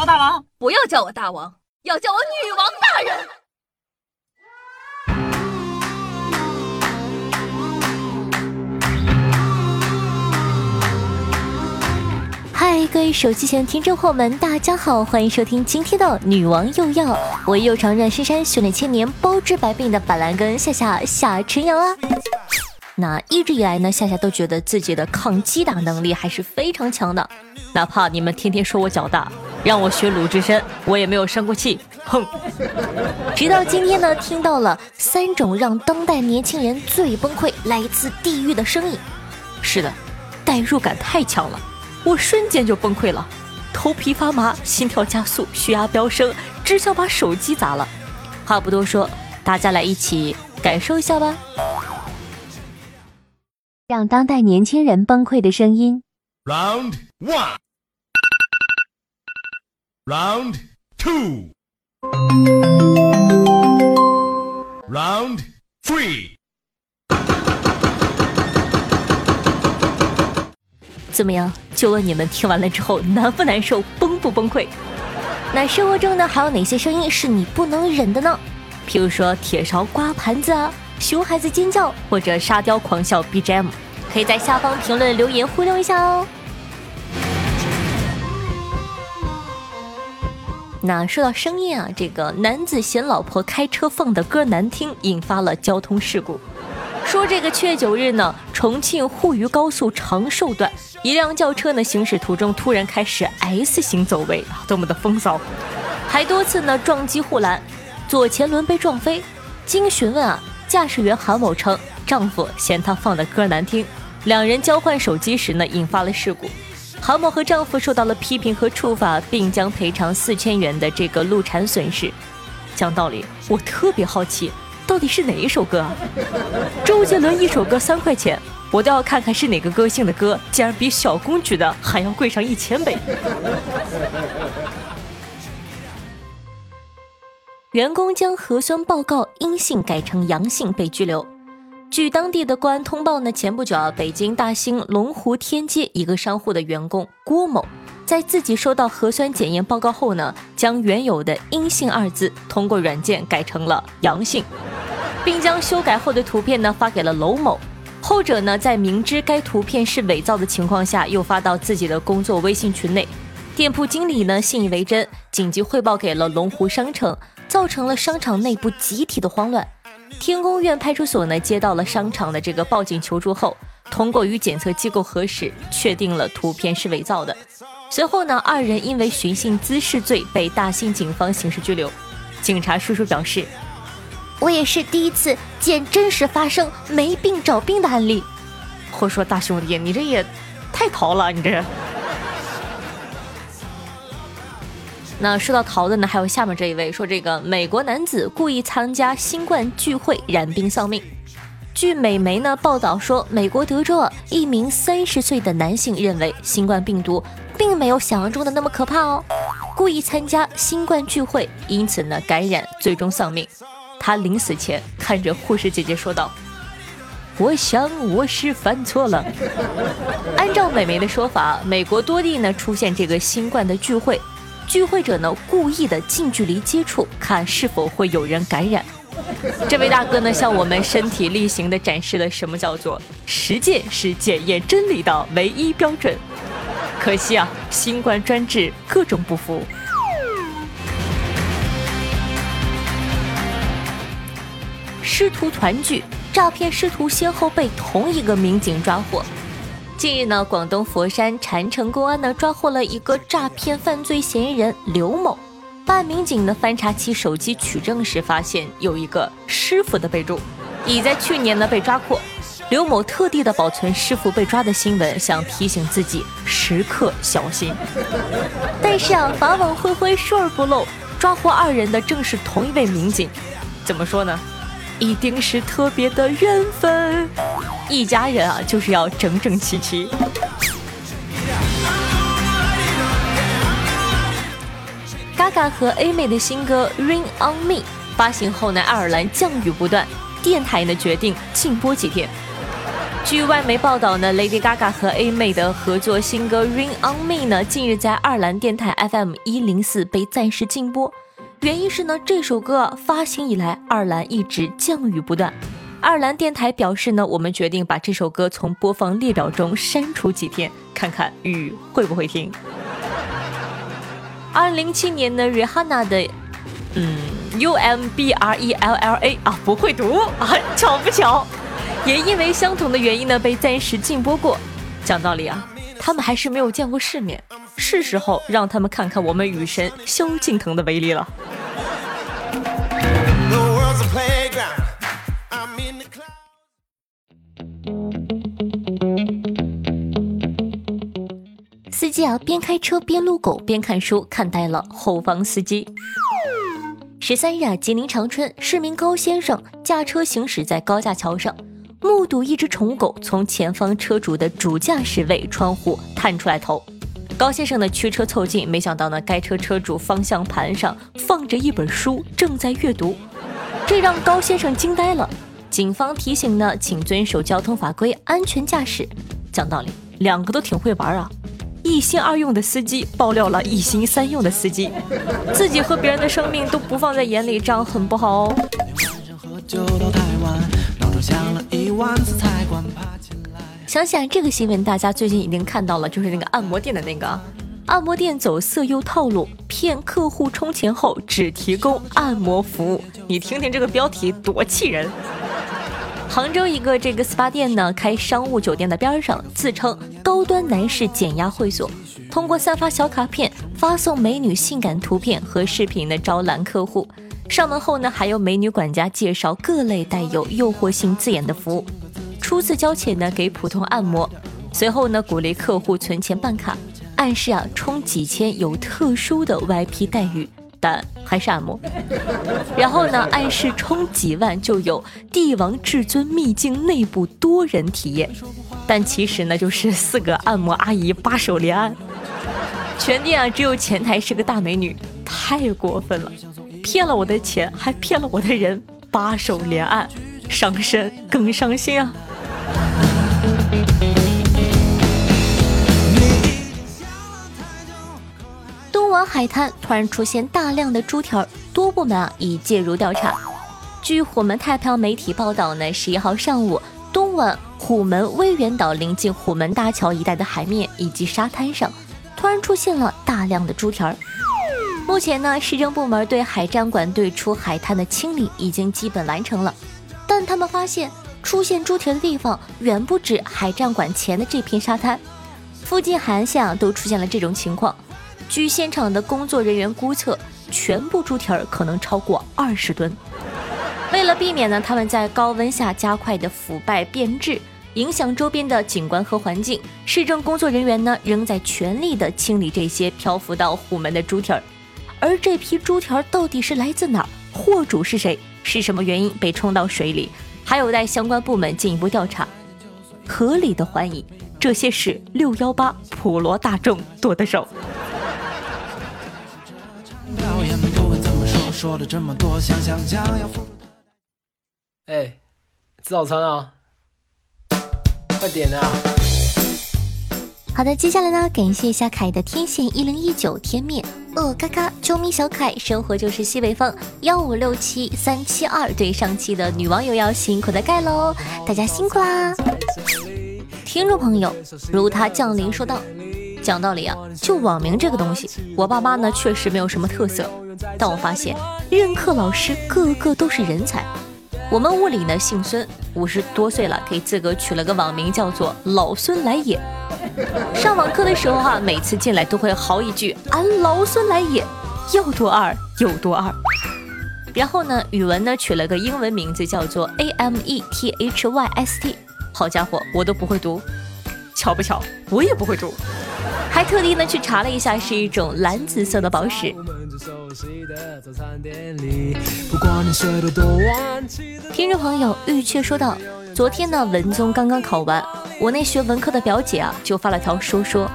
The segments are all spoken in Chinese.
我大王，不要叫我大王，要叫我女王大人。嗨，各位手机前听众朋友们，大家好，欢迎收听今天的《女王又要》，我又长任深山修炼千年，包治百病的板蓝根夏夏夏晨阳啊。那一直以来呢，夏夏都觉得自己的抗击打能力还是非常强的，哪怕你们天天说我脚大，让我学鲁智深，我也没有生过气。哼！直到今天呢，听到了三种让当代年轻人最崩溃、来自地狱的声音。是的，代入感太强了，我瞬间就崩溃了，头皮发麻，心跳加速，血压飙升，只想把手机砸了。话不多说，大家来一起感受一下吧。让当代年轻人崩溃的声音。Round one, round two, round three。怎么样？就问你们听完了之后难不难受，崩不崩溃？那生活中呢，还有哪些声音是你不能忍的呢？譬如说铁勺刮盘子啊。熊孩子尖叫或者沙雕狂笑 BGM，可以在下方评论留言互动一下哦。那说到声音啊，这个男子嫌老婆开车放的歌难听，引发了交通事故。说这个七月九日呢，重庆沪渝高速长寿段，一辆轿车呢行驶途中突然开始 S 型走位，多么的风骚，还多次呢撞击护栏，左前轮被撞飞。经询问啊。驾驶员韩某称，丈夫嫌她放的歌难听，两人交换手机时呢，引发了事故。韩某和丈夫受到了批评和处罚，并将赔偿四千元的这个路产损失。讲道理，我特别好奇，到底是哪一首歌啊？周杰伦一首歌三块钱，我倒要看看是哪个歌星的歌，竟然比小公举的还要贵上一千倍。员工将核酸报告阴性改成阳性被拘留。据当地的公安通报呢，前不久啊，北京大兴龙湖天街一个商户的员工郭某，在自己收到核酸检验报告后呢，将原有的阴性二字通过软件改成了阳性，并将修改后的图片呢发给了娄某。后者呢，在明知该图片是伪造的情况下，又发到自己的工作微信群内。店铺经理呢信以为真，紧急汇报给了龙湖商城。造成了商场内部集体的慌乱。天宫院派出所呢接到了商场的这个报警求助后，通过与检测机构核实，确定了图片是伪造的。随后呢，二人因为寻衅滋事罪被大兴警方刑事拘留。警察叔叔表示：“我也是第一次见真实发生没病找病的案例。”我说大兄弟，你这也太淘了，你这。那说到逃的呢，还有下面这一位说，这个美国男子故意参加新冠聚会染病丧命。据美媒呢报道说，美国德州一名三十岁的男性认为新冠病毒并没有想象中的那么可怕哦，故意参加新冠聚会，因此呢感染最终丧命。他临死前看着护士姐姐说道：“我想我是犯错了。”按照美媒的说法，美国多地呢出现这个新冠的聚会。聚会者呢故意的近距离接触，看是否会有人感染。这位大哥呢向我们身体力行的展示了什么叫做实践是检验真理的唯一标准。可惜啊，新冠专治各种不服。师徒团聚，诈骗师徒先后被同一个民警抓获。近日呢，广东佛山禅城公安呢抓获了一个诈骗犯罪嫌疑人刘某。办案民警呢翻查其手机取证时，发现有一个师傅的备注，已在去年呢被抓获。刘某特地的保存师傅被抓的新闻，想提醒自己时刻小心。但是啊，法网恢恢，疏而不漏，抓获二人的正是同一位民警。怎么说呢？一定是特别的缘分，一家人啊，就是要整整齐齐。Gaga 和 A 妹的新歌《Rain on Me》发行后呢，爱尔兰降雨不断，电台呢决定禁播几天。据外媒报道呢，Lady Gaga 和 A 妹的合作新歌《Rain on Me》呢，近日在爱尔兰电台 FM 一零四被暂时禁播，原因是呢，这首歌发行以来，爱尔兰一直降雨不断。爱尔兰电台表示呢，我们决定把这首歌从播放列表中删除几天，看看雨会不会停。二零零七年呢，Rihanna 的，嗯，U M B R E L L A 啊，不会读啊，巧不巧？也因为相同的原因呢，被暂时禁播过。讲道理啊，他们还是没有见过世面，是时候让他们看看我们雨神萧敬腾的威力了。司机啊，边开车边撸狗边看书，看呆了后方司机。十三日啊，吉林长春市民高先生驾车行驶在高架桥上。目睹一只宠物狗从前方车主的主驾驶位窗户探出来头，高先生呢驱车凑近，没想到呢该车车主方向盘上放着一本书，正在阅读，这让高先生惊呆了。警方提醒呢，请遵守交通法规，安全驾驶。讲道理，两个都挺会玩啊，一心二用的司机爆料了一心三用的司机，自己和别人的生命都不放在眼里，这样很不好哦。想想这个新闻，大家最近已经看到了，就是那个按摩店的那个按摩店走色诱套路，骗客户充钱后只提供按摩服务。你听听这个标题多气人！杭州一个这个 SPA 店呢，开商务酒店的边上，自称高端男士减压会所，通过散发小卡片、发送美女性感图片和视频的招揽客户。上门后呢，还有美女管家介绍各类带有诱惑性字眼的服务。初次交钱呢，给普通按摩，随后呢，鼓励客户存钱办卡，暗示啊，充几千有特殊的 VIP 待遇，但还是按摩。然后呢，暗示充几万就有帝王至尊秘境内部多人体验，但其实呢，就是四个按摩阿姨八手连按。全店啊，只有前台是个大美女，太过分了。骗了我的钱，还骗了我的人，八手连按，伤身更伤心啊！海滩突然出现大量的猪蹄儿，多部门啊已介入调查。据虎门太平洋媒体报道呢，十一号上午，东莞虎门威远岛临近虎门大桥一带的海面以及沙滩上，突然出现了大量的猪蹄儿。目前呢，市政部门对海战馆对出海滩的清理已经基本完成了，但他们发现出现猪蹄的地方远不止海战馆前的这片沙滩，附近海岸线啊都出现了这种情况。据现场的工作人员估测，全部猪蹄儿可能超过二十吨。为了避免呢，他们在高温下加快的腐败变质，影响周边的景观和环境，市政工作人员呢仍在全力的清理这些漂浮到虎门的猪蹄儿。而这批猪蹄儿到底是来自哪儿？货主是谁？是什么原因被冲到水里？还有待相关部门进一步调查。合理的怀疑，这些是六幺八普罗大众剁的手。哎，吃早餐啊！快点啊！好的，接下来呢，感谢一下凯的天线一零一九天面。呃，嘎嘎，啾咪小凯，生活就是西北风，幺五六七三七二，对上期的女网友要辛苦的盖喽，大家辛苦啦！听众朋友，如他降临说道，讲道理啊，就网名这个东西，我爸妈呢确实没有什么特色，但我发现任课老师个个都是人才。我们屋里呢姓孙，五十多岁了，给自个取了个网名叫做老孙来也。上网课的时候哈，每次进来都会嚎一句：“俺老孙来也，要多二有多二。”然后呢，语文呢取了个英文名字叫做 A M E T H Y S T。好家伙，我都不会读，巧不巧，我也不会读，还特地呢去查了一下，是一种蓝紫色的宝石。听众朋友玉雀说道：“昨天呢，文综刚刚考完。”我那学文科的表姐啊，就发了条说说，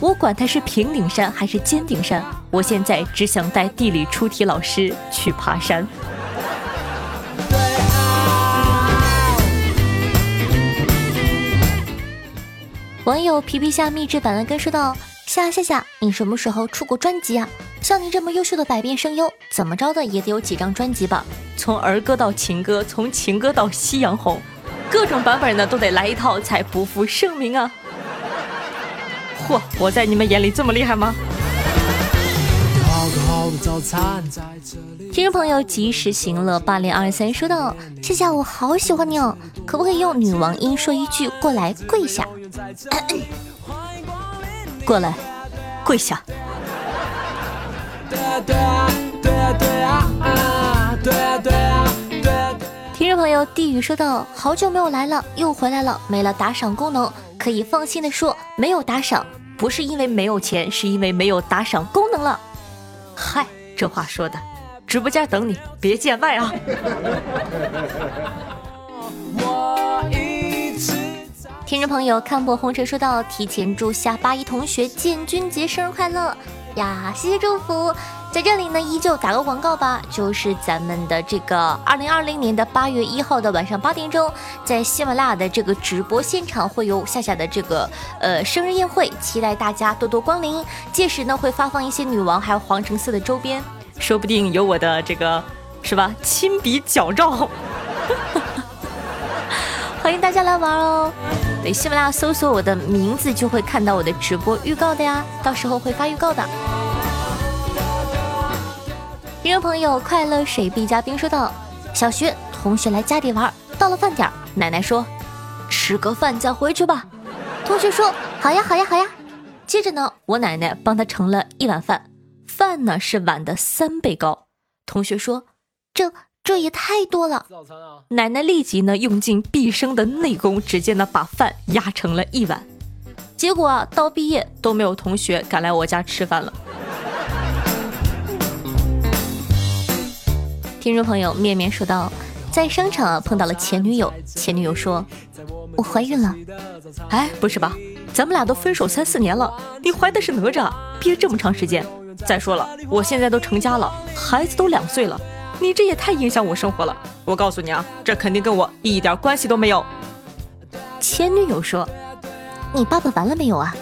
我管它是平顶山还是尖顶山，我现在只想带地理出题老师去爬山。网友皮皮虾秘制板蓝根说道：“夏夏夏，你什么时候出过专辑啊？像你这么优秀的百变声优，怎么着的也得有几张专辑吧？从儿歌到情歌，从情歌到夕阳红，各种版本呢都得来一套才不负盛名啊！嚯，我在你们眼里这么厉害吗？”听众朋友及时行乐八零二三说道：“夏夏，我好喜欢你哦，可不可以用女王音说一句过来跪下？过来跪下。”听众朋友地狱说道：“好久没有来了，又回来了，没了打赏功能，可以放心的说，没有打赏不是因为没有钱，是因为没有打赏功能了。”嗨，这话说的，直播间等你，别见外啊！听众朋友看破红尘说道：“提前祝下八一同学建军节生日快乐呀！谢谢祝福，在这里呢依旧打个广告吧，就是咱们的这个二零二零年的八月一号的晚上八点钟，在喜马拉雅的这个直播现场会有夏夏的这个呃生日宴会，期待大家多多光临。届时呢会发放一些女王还有皇城寺的周边，说不定有我的这个是吧亲笔脚照，欢迎大家来玩哦。对，喜马拉雅搜索我的名字就会看到我的直播预告的呀，到时候会发预告的。听众朋友，快乐水碧嘉宾说道：小学同学来家里玩，到了饭点，奶奶说吃个饭再回去吧。同学说好呀好呀好呀。接着呢，我奶奶帮他盛了一碗饭，饭呢是碗的三倍高。同学说这。这也太多了！啊奶奶立即呢用尽毕生的内功，直接呢把饭压成了一碗。结果啊，到毕业都没有同学敢来我家吃饭了。听众朋友面面说道，在商场啊碰到了前女友，前女友说：“我怀孕了。”哎，不是吧？咱们俩都分手三四年了，你怀的是哪吒？憋这么长时间？再说了，我现在都成家了，孩子都两岁了。你这也太影响我生活了！我告诉你啊，这肯定跟我一点关系都没有。前女友说：“你爸爸完了没有啊？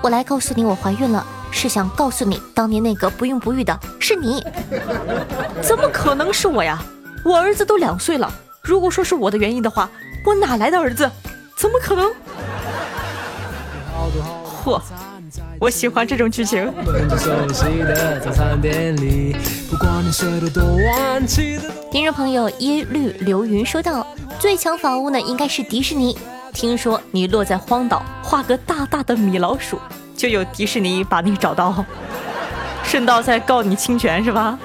我来告诉你，我怀孕了，是想告诉你，当年那个不孕不育的是你。怎么可能是我呀？我儿子都两岁了。如果说是我的原因的话，我哪来的儿子？怎么可能？嚯！”我喜欢这种剧情。听众朋友耶律流云说道：“最强房屋呢，应该是迪士尼。听说你落在荒岛，画个大大的米老鼠，就有迪士尼把你找到，顺道再告你侵权是吧？”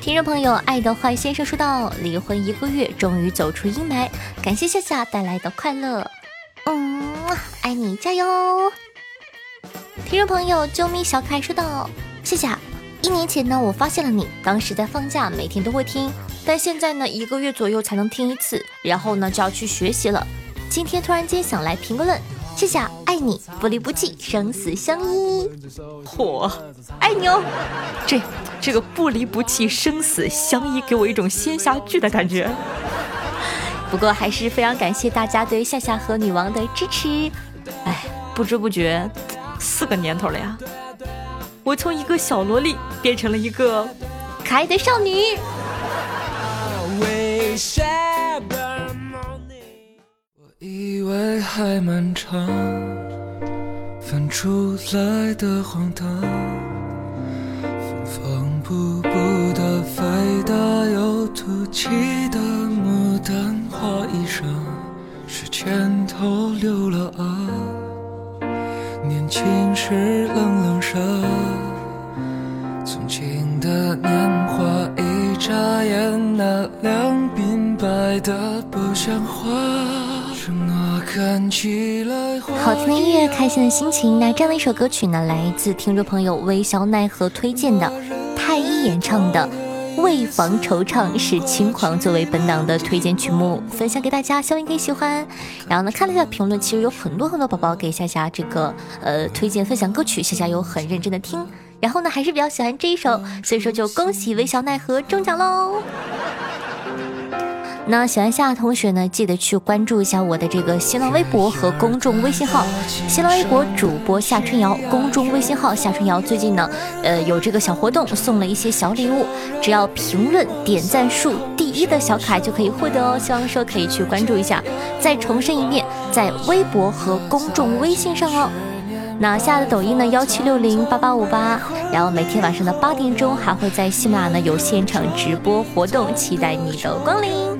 听众朋友爱的坏先生说道：“离婚一个月，终于走出阴霾，感谢夏夏带来的快乐。”嗯，爱你，加油！听众朋友，啾咪小可爱说道：“谢谢。一年前呢，我发现了你，当时在放假，每天都会听，但现在呢，一个月左右才能听一次，然后呢就要去学习了。今天突然间想来评个论，谢谢，爱你，不离不弃，生死相依。嚯，爱你哦！这这个不离不弃，生死相依，给我一种仙侠剧的感觉。”不过还是非常感谢大家对夏夏和女王的支持。哎，不知不觉四个年头了呀，我从一个小萝莉变成了一个可爱的少女。以为还漫长，翻出来的荒唐，缝缝补补的肥大又凸起的牡丹。花衣裳是前头留了啊，年轻时冷冷热，从前的年华一眨眼，那两鬓白的不像话。好听的音乐，开心的心情。那这样的一首歌曲呢，来自听众朋友微笑奈何推荐的，太一演唱的。为防惆怅是轻狂，作为本档的推荐曲目，分享给大家，希望你可以喜欢。然后呢，看了一下评论，其实有很多很多宝宝给夏夏这个呃推荐分享歌曲，夏夏有很认真的听。然后呢，还是比较喜欢这一首，所以说就恭喜微笑奈何中奖喽。那喜欢夏的同学呢，记得去关注一下我的这个新浪微博和公众微信号。新浪微博主播夏春瑶，公众微信号夏春瑶。最近呢，呃，有这个小活动，送了一些小礼物，只要评论点赞数第一的小可爱就可以获得哦。希望说可以去关注一下。再重申一遍，在微博和公众微信上哦。那下的抖音呢？幺七六零八八五八，然后每天晚上的八点钟还会在喜马拉雅呢有现场直播活动，期待你的光临。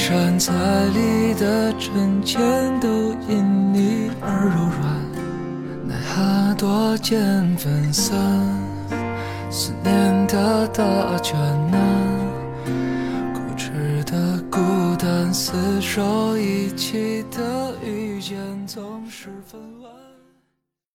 山彩里的针尖都因你而柔软，奈何多见分散，思念的大卷难，固执的孤单厮守一起的遇见总是纷乱。